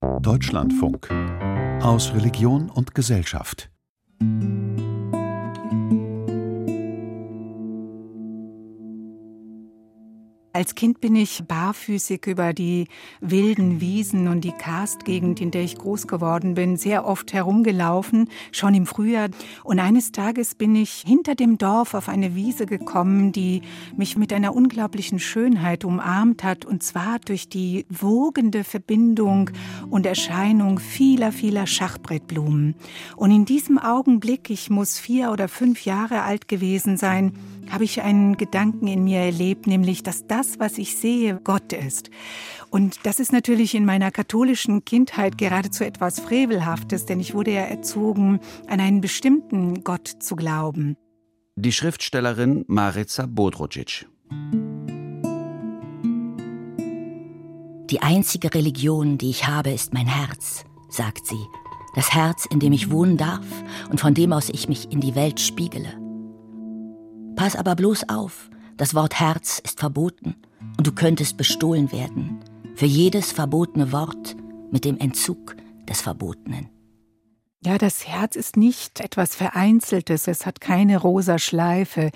Deutschlandfunk aus Religion und Gesellschaft. Als Kind bin ich barfüßig über die wilden Wiesen und die Karstgegend, in der ich groß geworden bin, sehr oft herumgelaufen, schon im Frühjahr. Und eines Tages bin ich hinter dem Dorf auf eine Wiese gekommen, die mich mit einer unglaublichen Schönheit umarmt hat, und zwar durch die wogende Verbindung und Erscheinung vieler, vieler Schachbrettblumen. Und in diesem Augenblick, ich muss vier oder fünf Jahre alt gewesen sein, habe ich einen Gedanken in mir erlebt, nämlich, dass das, was ich sehe, Gott ist. Und das ist natürlich in meiner katholischen Kindheit geradezu etwas Frevelhaftes, denn ich wurde ja erzogen, an einen bestimmten Gott zu glauben. Die Schriftstellerin Marica Bodrogic. Die einzige Religion, die ich habe, ist mein Herz, sagt sie. Das Herz, in dem ich wohnen darf und von dem aus ich mich in die Welt spiegele. Pass aber bloß auf, das Wort Herz ist verboten und du könntest bestohlen werden. Für jedes verbotene Wort mit dem Entzug des Verbotenen. Ja, das Herz ist nicht etwas Vereinzeltes, es hat keine rosa Schleife.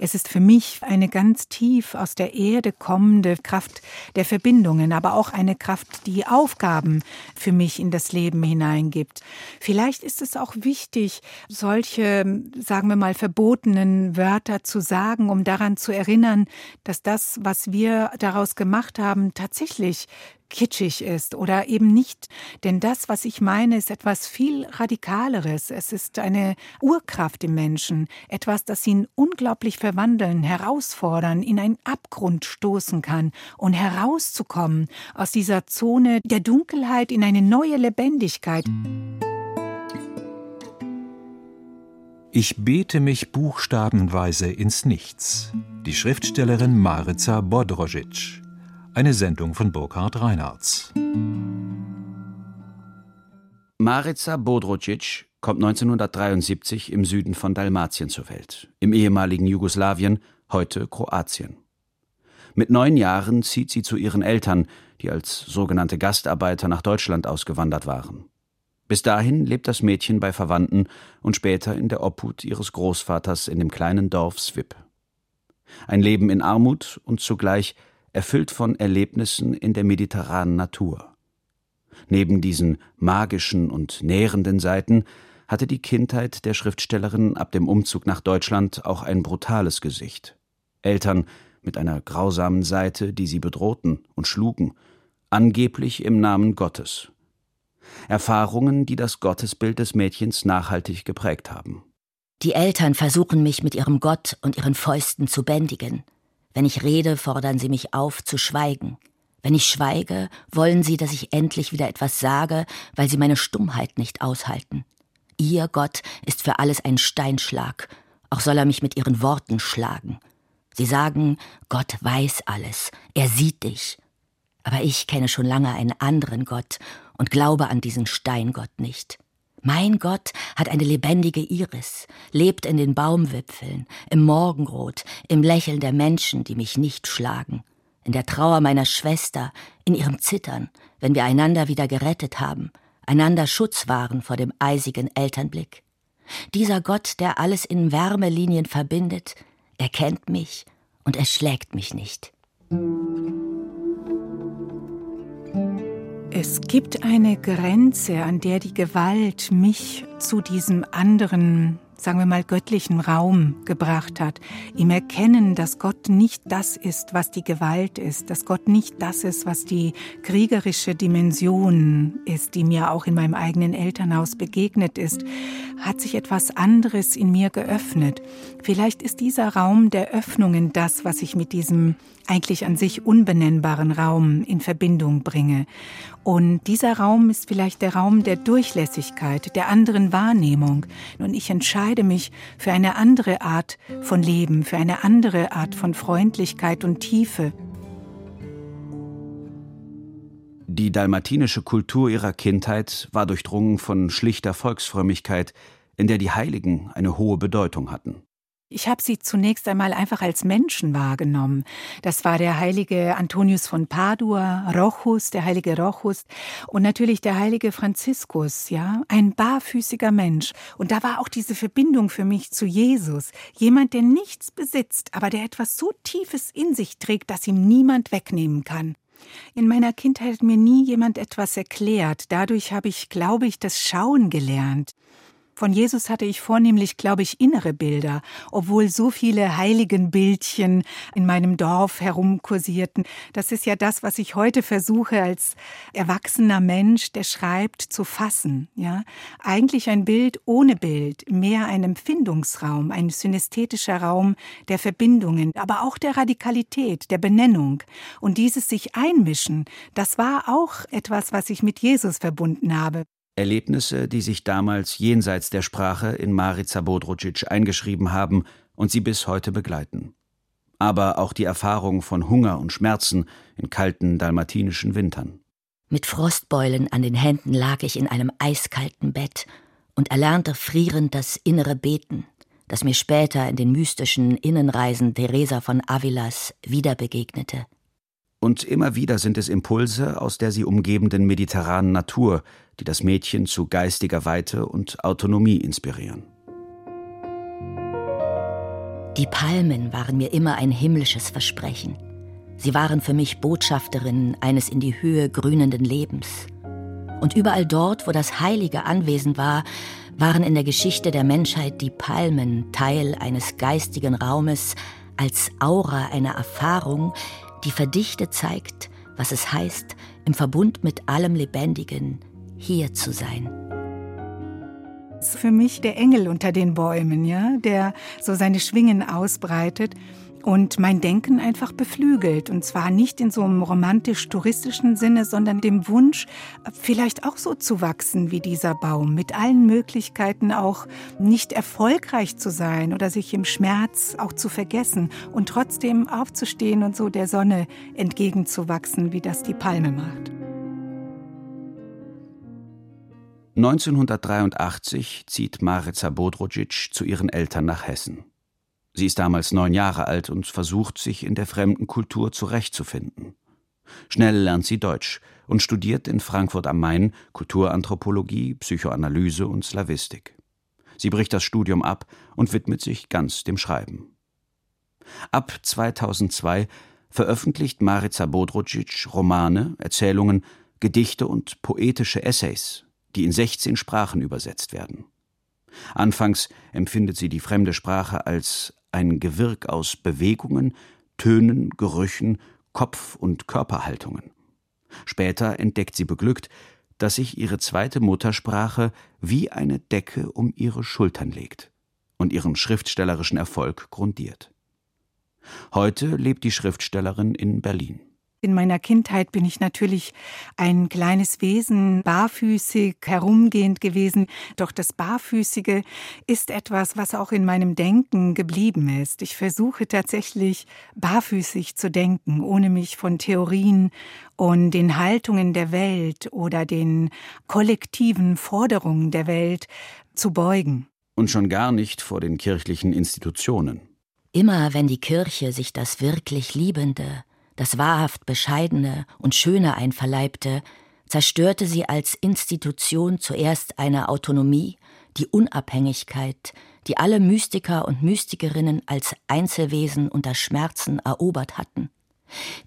Es ist für mich eine ganz tief aus der Erde kommende Kraft der Verbindungen, aber auch eine Kraft, die Aufgaben für mich in das Leben hineingibt. Vielleicht ist es auch wichtig, solche, sagen wir mal, verbotenen Wörter zu sagen, um daran zu erinnern, dass das, was wir daraus gemacht haben, tatsächlich kitschig ist oder eben nicht. Denn das, was ich meine, ist etwas viel Radikaleres. Es ist eine Urkraft im Menschen, etwas, das ihn unglaublich verwandeln, herausfordern, in einen Abgrund stoßen kann und herauszukommen aus dieser Zone der Dunkelheit in eine neue Lebendigkeit. Ich bete mich buchstabenweise ins Nichts. Die Schriftstellerin Marica Bodrožić. Eine Sendung von Burkhard Reinhardt. Marica Bodrožić kommt 1973 im Süden von Dalmatien zur Welt, im ehemaligen Jugoslawien, heute Kroatien. Mit neun Jahren zieht sie zu ihren Eltern, die als sogenannte Gastarbeiter nach Deutschland ausgewandert waren. Bis dahin lebt das Mädchen bei Verwandten und später in der Obhut ihres Großvaters in dem kleinen Dorf Swip. Ein Leben in Armut und zugleich erfüllt von Erlebnissen in der mediterranen Natur. Neben diesen magischen und nährenden Seiten hatte die Kindheit der Schriftstellerin ab dem Umzug nach Deutschland auch ein brutales Gesicht. Eltern mit einer grausamen Seite, die sie bedrohten und schlugen, angeblich im Namen Gottes. Erfahrungen, die das Gottesbild des Mädchens nachhaltig geprägt haben. Die Eltern versuchen mich mit ihrem Gott und ihren Fäusten zu bändigen. Wenn ich rede, fordern sie mich auf, zu schweigen. Wenn ich schweige, wollen sie, dass ich endlich wieder etwas sage, weil sie meine Stummheit nicht aushalten. Ihr Gott ist für alles ein Steinschlag, auch soll er mich mit ihren Worten schlagen. Sie sagen, Gott weiß alles, er sieht dich. Aber ich kenne schon lange einen anderen Gott und glaube an diesen Steingott nicht. Mein Gott hat eine lebendige Iris, lebt in den Baumwipfeln, im Morgenrot, im Lächeln der Menschen, die mich nicht schlagen, in der Trauer meiner Schwester, in ihrem Zittern, wenn wir einander wieder gerettet haben, einander Schutz waren vor dem eisigen Elternblick. Dieser Gott, der alles in Wärmelinien verbindet, erkennt mich und erschlägt mich nicht. Es gibt eine Grenze, an der die Gewalt mich zu diesem anderen sagen wir mal, göttlichen Raum gebracht hat. Im Erkennen, dass Gott nicht das ist, was die Gewalt ist, dass Gott nicht das ist, was die kriegerische Dimension ist, die mir auch in meinem eigenen Elternhaus begegnet ist, hat sich etwas anderes in mir geöffnet. Vielleicht ist dieser Raum der Öffnungen das, was ich mit diesem eigentlich an sich unbenennbaren Raum in Verbindung bringe. Und dieser Raum ist vielleicht der Raum der Durchlässigkeit, der anderen Wahrnehmung. Und ich entscheide mich für eine andere Art von Leben, für eine andere Art von Freundlichkeit und Tiefe. Die dalmatinische Kultur ihrer Kindheit war durchdrungen von schlichter Volksfrömmigkeit, in der die Heiligen eine hohe Bedeutung hatten. Ich habe sie zunächst einmal einfach als Menschen wahrgenommen. Das war der heilige Antonius von Padua, Rochus, der heilige Rochus und natürlich der heilige Franziskus, ja, ein barfüßiger Mensch. Und da war auch diese Verbindung für mich zu Jesus, jemand, der nichts besitzt, aber der etwas so Tiefes in sich trägt, dass ihm niemand wegnehmen kann. In meiner Kindheit hat mir nie jemand etwas erklärt. Dadurch habe ich, glaube ich, das Schauen gelernt. Von Jesus hatte ich vornehmlich, glaube ich, innere Bilder, obwohl so viele Heiligenbildchen in meinem Dorf herumkursierten. Das ist ja das, was ich heute versuche als erwachsener Mensch, der schreibt, zu fassen. Ja, eigentlich ein Bild ohne Bild, mehr ein Empfindungsraum, ein synästhetischer Raum der Verbindungen, aber auch der Radikalität, der Benennung. Und dieses sich einmischen, das war auch etwas, was ich mit Jesus verbunden habe. Erlebnisse, die sich damals jenseits der Sprache in Marica Bodrucic eingeschrieben haben und sie bis heute begleiten. Aber auch die Erfahrung von Hunger und Schmerzen in kalten dalmatinischen Wintern. Mit Frostbeulen an den Händen lag ich in einem eiskalten Bett und erlernte frierend das innere Beten, das mir später in den mystischen Innenreisen Teresa von Avilas wieder begegnete. Und immer wieder sind es Impulse aus der sie umgebenden mediterranen Natur, die das Mädchen zu geistiger Weite und Autonomie inspirieren. Die Palmen waren mir immer ein himmlisches Versprechen. Sie waren für mich Botschafterinnen eines in die Höhe grünenden Lebens. Und überall dort, wo das Heilige anwesend war, waren in der Geschichte der Menschheit die Palmen Teil eines geistigen Raumes als Aura einer Erfahrung, die verdichtet zeigt, was es heißt, im Verbund mit allem Lebendigen hier zu sein. Das ist für mich der Engel unter den Bäumen, ja, der so seine Schwingen ausbreitet und mein Denken einfach beflügelt. Und zwar nicht in so einem romantisch-touristischen Sinne, sondern dem Wunsch, vielleicht auch so zu wachsen wie dieser Baum, mit allen Möglichkeiten auch nicht erfolgreich zu sein oder sich im Schmerz auch zu vergessen und trotzdem aufzustehen und so der Sonne entgegenzuwachsen, wie das die Palme macht. 1983 zieht Marica Bodrucic zu ihren Eltern nach Hessen. Sie ist damals neun Jahre alt und versucht, sich in der fremden Kultur zurechtzufinden. Schnell lernt sie Deutsch und studiert in Frankfurt am Main Kulturanthropologie, Psychoanalyse und Slawistik. Sie bricht das Studium ab und widmet sich ganz dem Schreiben. Ab 2002 veröffentlicht Marica Bodrucic Romane, Erzählungen, Gedichte und poetische Essays, die in 16 Sprachen übersetzt werden. Anfangs empfindet sie die fremde Sprache als ein Gewirk aus Bewegungen, Tönen, Gerüchen, Kopf- und Körperhaltungen. Später entdeckt sie beglückt, dass sich ihre zweite Muttersprache wie eine Decke um ihre Schultern legt und ihren schriftstellerischen Erfolg grundiert. Heute lebt die Schriftstellerin in Berlin. In meiner Kindheit bin ich natürlich ein kleines Wesen, barfüßig herumgehend gewesen. Doch das Barfüßige ist etwas, was auch in meinem Denken geblieben ist. Ich versuche tatsächlich barfüßig zu denken, ohne mich von Theorien und den Haltungen der Welt oder den kollektiven Forderungen der Welt zu beugen. Und schon gar nicht vor den kirchlichen Institutionen. Immer wenn die Kirche sich das wirklich Liebende, das wahrhaft Bescheidene und Schöne einverleibte, zerstörte sie als Institution zuerst eine Autonomie, die Unabhängigkeit, die alle Mystiker und Mystikerinnen als Einzelwesen unter Schmerzen erobert hatten.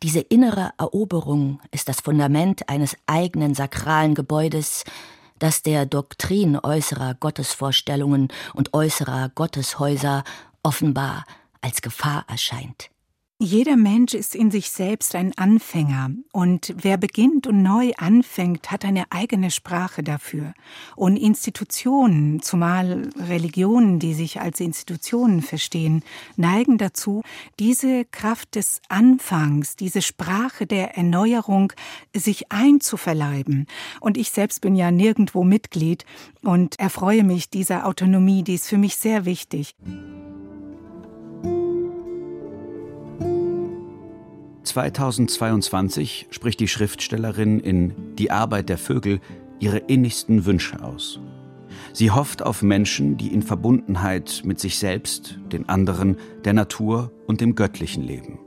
Diese innere Eroberung ist das Fundament eines eigenen sakralen Gebäudes, das der Doktrin äußerer Gottesvorstellungen und äußerer Gotteshäuser offenbar als Gefahr erscheint. Jeder Mensch ist in sich selbst ein Anfänger und wer beginnt und neu anfängt, hat eine eigene Sprache dafür. Und Institutionen, zumal Religionen, die sich als Institutionen verstehen, neigen dazu, diese Kraft des Anfangs, diese Sprache der Erneuerung sich einzuverleiben. Und ich selbst bin ja nirgendwo Mitglied und erfreue mich dieser Autonomie, die ist für mich sehr wichtig. 2022 spricht die Schriftstellerin in Die Arbeit der Vögel ihre innigsten Wünsche aus. Sie hofft auf Menschen, die in Verbundenheit mit sich selbst, den anderen, der Natur und dem Göttlichen leben.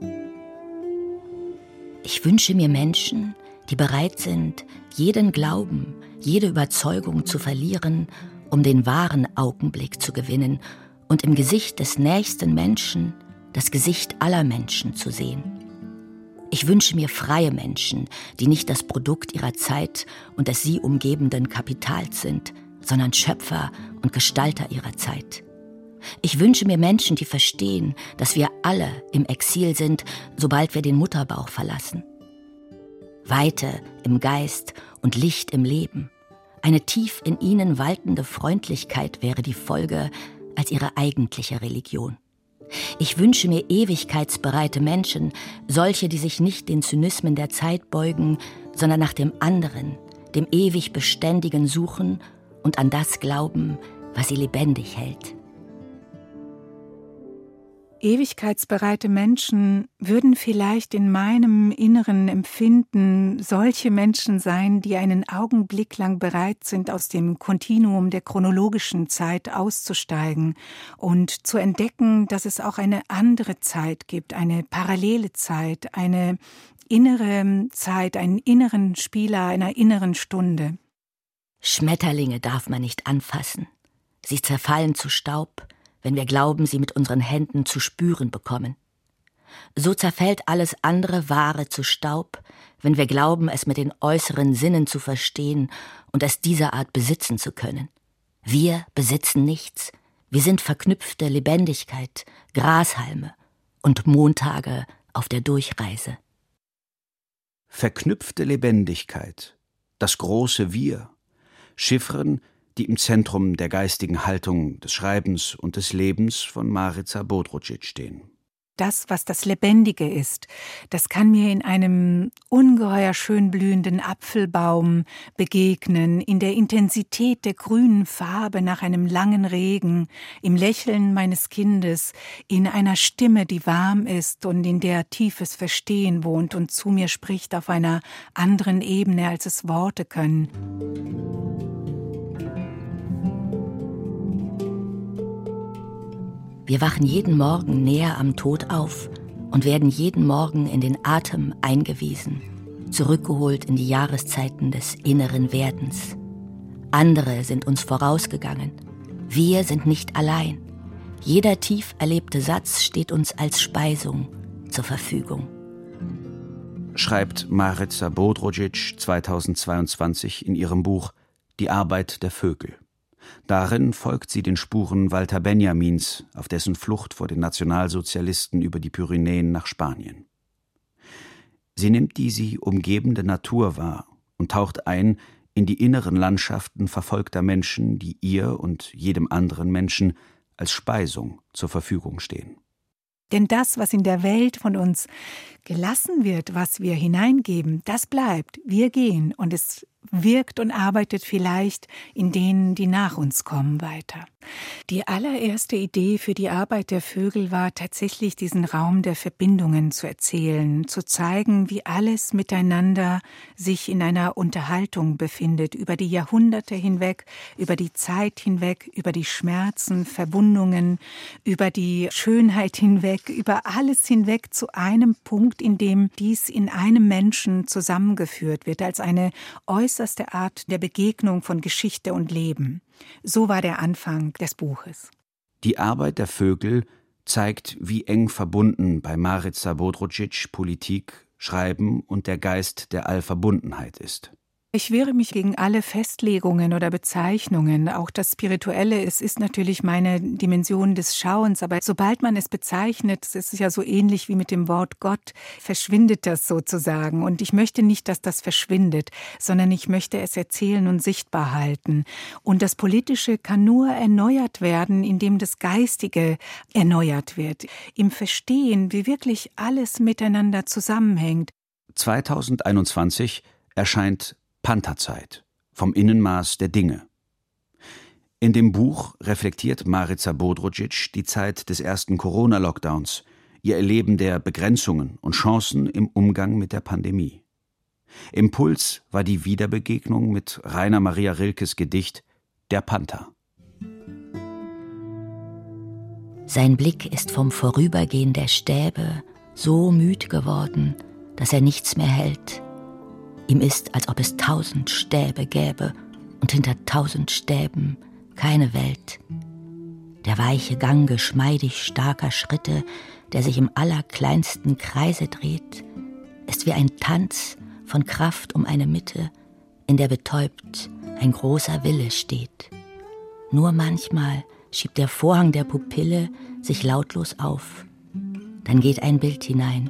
Ich wünsche mir Menschen, die bereit sind, jeden Glauben, jede Überzeugung zu verlieren, um den wahren Augenblick zu gewinnen und im Gesicht des nächsten Menschen das Gesicht aller Menschen zu sehen. Ich wünsche mir freie Menschen, die nicht das Produkt ihrer Zeit und des sie umgebenden Kapitals sind, sondern Schöpfer und Gestalter ihrer Zeit. Ich wünsche mir Menschen, die verstehen, dass wir alle im Exil sind, sobald wir den Mutterbauch verlassen. Weite im Geist und Licht im Leben. Eine tief in ihnen waltende Freundlichkeit wäre die Folge als ihre eigentliche Religion. Ich wünsche mir ewigkeitsbereite Menschen, solche, die sich nicht den Zynismen der Zeit beugen, sondern nach dem anderen, dem ewig Beständigen suchen und an das glauben, was sie lebendig hält. Ewigkeitsbereite Menschen würden vielleicht in meinem inneren Empfinden solche Menschen sein, die einen Augenblick lang bereit sind, aus dem Kontinuum der chronologischen Zeit auszusteigen und zu entdecken, dass es auch eine andere Zeit gibt, eine parallele Zeit, eine innere Zeit, einen inneren Spieler einer inneren Stunde. Schmetterlinge darf man nicht anfassen. Sie zerfallen zu Staub, wenn wir glauben, sie mit unseren Händen zu spüren bekommen. So zerfällt alles andere Wahre zu Staub, wenn wir glauben, es mit den äußeren Sinnen zu verstehen und es dieser Art besitzen zu können. Wir besitzen nichts, wir sind verknüpfte Lebendigkeit, Grashalme und Montage auf der Durchreise. Verknüpfte Lebendigkeit, das große Wir, Chiffren, die im Zentrum der geistigen Haltung des Schreibens und des Lebens von Marica Bodrucic stehen. Das, was das Lebendige ist, das kann mir in einem ungeheuer schön blühenden Apfelbaum begegnen, in der Intensität der grünen Farbe nach einem langen Regen, im Lächeln meines Kindes, in einer Stimme, die warm ist und in der tiefes Verstehen wohnt und zu mir spricht auf einer anderen Ebene, als es Worte können. Wir wachen jeden Morgen näher am Tod auf und werden jeden Morgen in den Atem eingewiesen, zurückgeholt in die Jahreszeiten des inneren Werdens. Andere sind uns vorausgegangen. Wir sind nicht allein. Jeder tief erlebte Satz steht uns als Speisung zur Verfügung. Schreibt Marica Bodrogic 2022 in ihrem Buch Die Arbeit der Vögel. Darin folgt sie den Spuren Walter Benjamins auf dessen Flucht vor den Nationalsozialisten über die Pyrenäen nach Spanien. Sie nimmt die sie umgebende Natur wahr und taucht ein in die inneren Landschaften verfolgter Menschen, die ihr und jedem anderen Menschen als Speisung zur Verfügung stehen. Denn das, was in der Welt von uns gelassen wird, was wir hineingeben, das bleibt. Wir gehen und es wirkt und arbeitet vielleicht in denen, die nach uns kommen, weiter. Die allererste Idee für die Arbeit der Vögel war tatsächlich diesen Raum der Verbindungen zu erzählen, zu zeigen, wie alles miteinander sich in einer Unterhaltung befindet, über die Jahrhunderte hinweg, über die Zeit hinweg, über die Schmerzen, Verwundungen, über die Schönheit hinweg, über alles hinweg zu einem Punkt, in dem dies in einem Menschen zusammengeführt wird, als eine äußerste Art der Begegnung von Geschichte und Leben. So war der Anfang des Buches. Die Arbeit der Vögel zeigt, wie eng verbunden bei Marica Bodrucic Politik, Schreiben und der Geist der Allverbundenheit ist. Ich wehre mich gegen alle Festlegungen oder Bezeichnungen. Auch das Spirituelle, es ist natürlich meine Dimension des Schauens, aber sobald man es bezeichnet, es ist ja so ähnlich wie mit dem Wort Gott, verschwindet das sozusagen. Und ich möchte nicht, dass das verschwindet, sondern ich möchte es erzählen und sichtbar halten. Und das Politische kann nur erneuert werden, indem das Geistige erneuert wird. Im Verstehen, wie wirklich alles miteinander zusammenhängt. 2021 erscheint Pantherzeit vom Innenmaß der Dinge. In dem Buch reflektiert Marica Bodrucic die Zeit des ersten Corona-Lockdowns, ihr Erleben der Begrenzungen und Chancen im Umgang mit der Pandemie. Impuls war die Wiederbegegnung mit Rainer Maria Rilkes Gedicht Der Panther. Sein Blick ist vom Vorübergehen der Stäbe so müd geworden, dass er nichts mehr hält. Ihm ist, als ob es tausend Stäbe gäbe und hinter tausend Stäben keine Welt. Der weiche Gang geschmeidig starker Schritte, der sich im allerkleinsten Kreise dreht, ist wie ein Tanz von Kraft um eine Mitte, in der betäubt ein großer Wille steht. Nur manchmal schiebt der Vorhang der Pupille sich lautlos auf. Dann geht ein Bild hinein,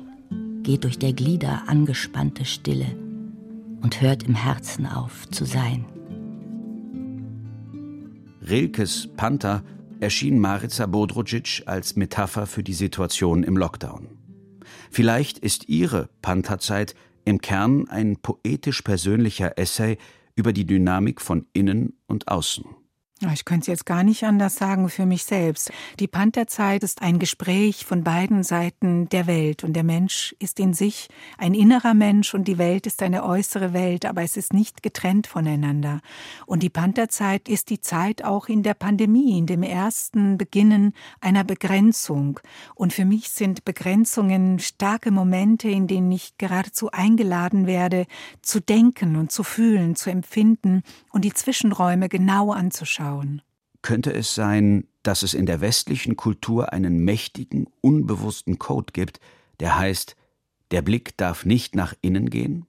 geht durch der Glieder angespannte Stille und hört im Herzen auf zu sein. Rilkes Panther erschien Marica Bodrucic als Metapher für die Situation im Lockdown. Vielleicht ist ihre Pantherzeit im Kern ein poetisch persönlicher Essay über die Dynamik von innen und außen. Ich könnte es jetzt gar nicht anders sagen für mich selbst. Die Pantherzeit ist ein Gespräch von beiden Seiten der Welt und der Mensch ist in sich ein innerer Mensch und die Welt ist eine äußere Welt, aber es ist nicht getrennt voneinander. Und die Pantherzeit ist die Zeit auch in der Pandemie, in dem ersten Beginnen einer Begrenzung. Und für mich sind Begrenzungen starke Momente, in denen ich geradezu eingeladen werde, zu denken und zu fühlen, zu empfinden und die Zwischenräume genau anzuschauen anschauen. Könnte es sein, dass es in der westlichen Kultur einen mächtigen, unbewussten Code gibt, der heißt, der Blick darf nicht nach innen gehen?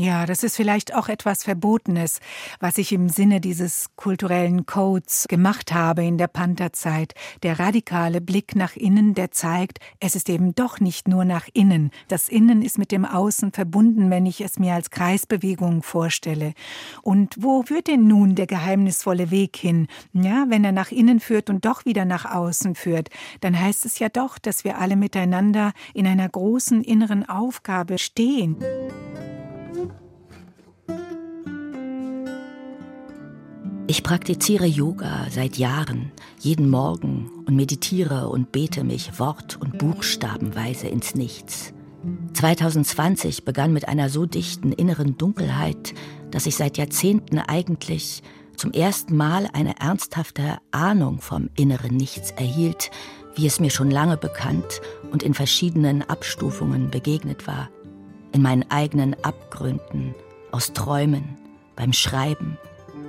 Ja, das ist vielleicht auch etwas Verbotenes, was ich im Sinne dieses kulturellen Codes gemacht habe in der Pantherzeit. Der radikale Blick nach innen, der zeigt, es ist eben doch nicht nur nach innen. Das Innen ist mit dem Außen verbunden, wenn ich es mir als Kreisbewegung vorstelle. Und wo führt denn nun der geheimnisvolle Weg hin? Ja, wenn er nach innen führt und doch wieder nach außen führt, dann heißt es ja doch, dass wir alle miteinander in einer großen inneren Aufgabe stehen. Ich praktiziere Yoga seit Jahren, jeden Morgen und meditiere und bete mich wort- und buchstabenweise ins Nichts. 2020 begann mit einer so dichten inneren Dunkelheit, dass ich seit Jahrzehnten eigentlich zum ersten Mal eine ernsthafte Ahnung vom inneren Nichts erhielt, wie es mir schon lange bekannt und in verschiedenen Abstufungen begegnet war. In meinen eigenen Abgründen, aus Träumen, beim Schreiben,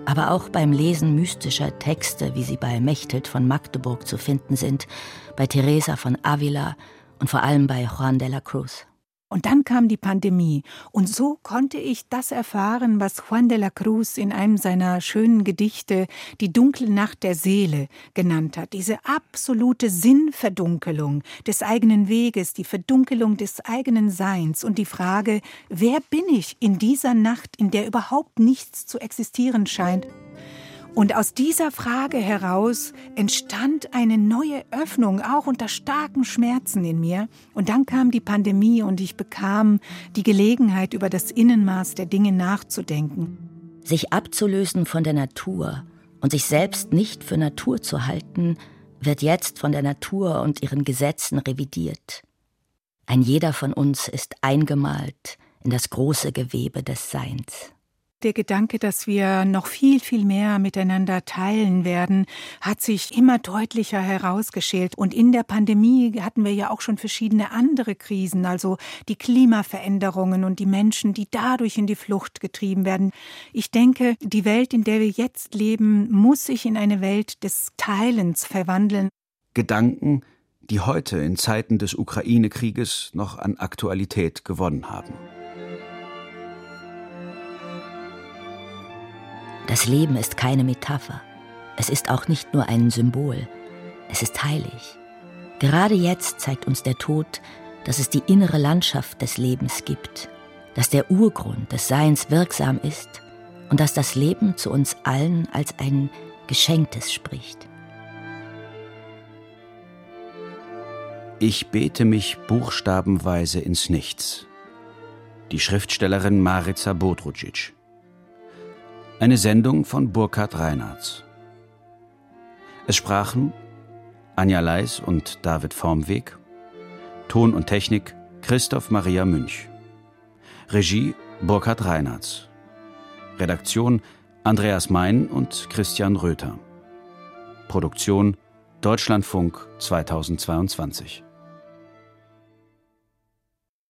aber auch beim Lesen mystischer Texte, wie sie bei Mechthild von Magdeburg zu finden sind, bei Teresa von Avila und vor allem bei Juan de la Cruz. Und dann kam die Pandemie. Und so konnte ich das erfahren, was Juan de la Cruz in einem seiner schönen Gedichte die dunkle Nacht der Seele genannt hat. Diese absolute Sinnverdunkelung des eigenen Weges, die Verdunkelung des eigenen Seins und die Frage, wer bin ich in dieser Nacht, in der überhaupt nichts zu existieren scheint? Und aus dieser Frage heraus entstand eine neue Öffnung, auch unter starken Schmerzen in mir. Und dann kam die Pandemie und ich bekam die Gelegenheit, über das Innenmaß der Dinge nachzudenken. Sich abzulösen von der Natur und sich selbst nicht für Natur zu halten, wird jetzt von der Natur und ihren Gesetzen revidiert. Ein jeder von uns ist eingemalt in das große Gewebe des Seins. Der Gedanke, dass wir noch viel, viel mehr miteinander teilen werden, hat sich immer deutlicher herausgeschält. Und in der Pandemie hatten wir ja auch schon verschiedene andere Krisen, also die Klimaveränderungen und die Menschen, die dadurch in die Flucht getrieben werden. Ich denke, die Welt, in der wir jetzt leben, muss sich in eine Welt des Teilens verwandeln. Gedanken, die heute in Zeiten des Ukraine-Krieges noch an Aktualität gewonnen haben. Das Leben ist keine Metapher. Es ist auch nicht nur ein Symbol. Es ist heilig. Gerade jetzt zeigt uns der Tod, dass es die innere Landschaft des Lebens gibt, dass der Urgrund des Seins wirksam ist und dass das Leben zu uns allen als ein Geschenktes spricht. Ich bete mich buchstabenweise ins Nichts. Die Schriftstellerin Marica Bodrucic. Eine Sendung von Burkhard Reinhardt. Es sprachen Anja Leis und David Formweg, Ton und Technik Christoph Maria Münch, Regie Burkhard Reinhardt, Redaktion Andreas Mein und Christian Röther. Produktion Deutschlandfunk 2022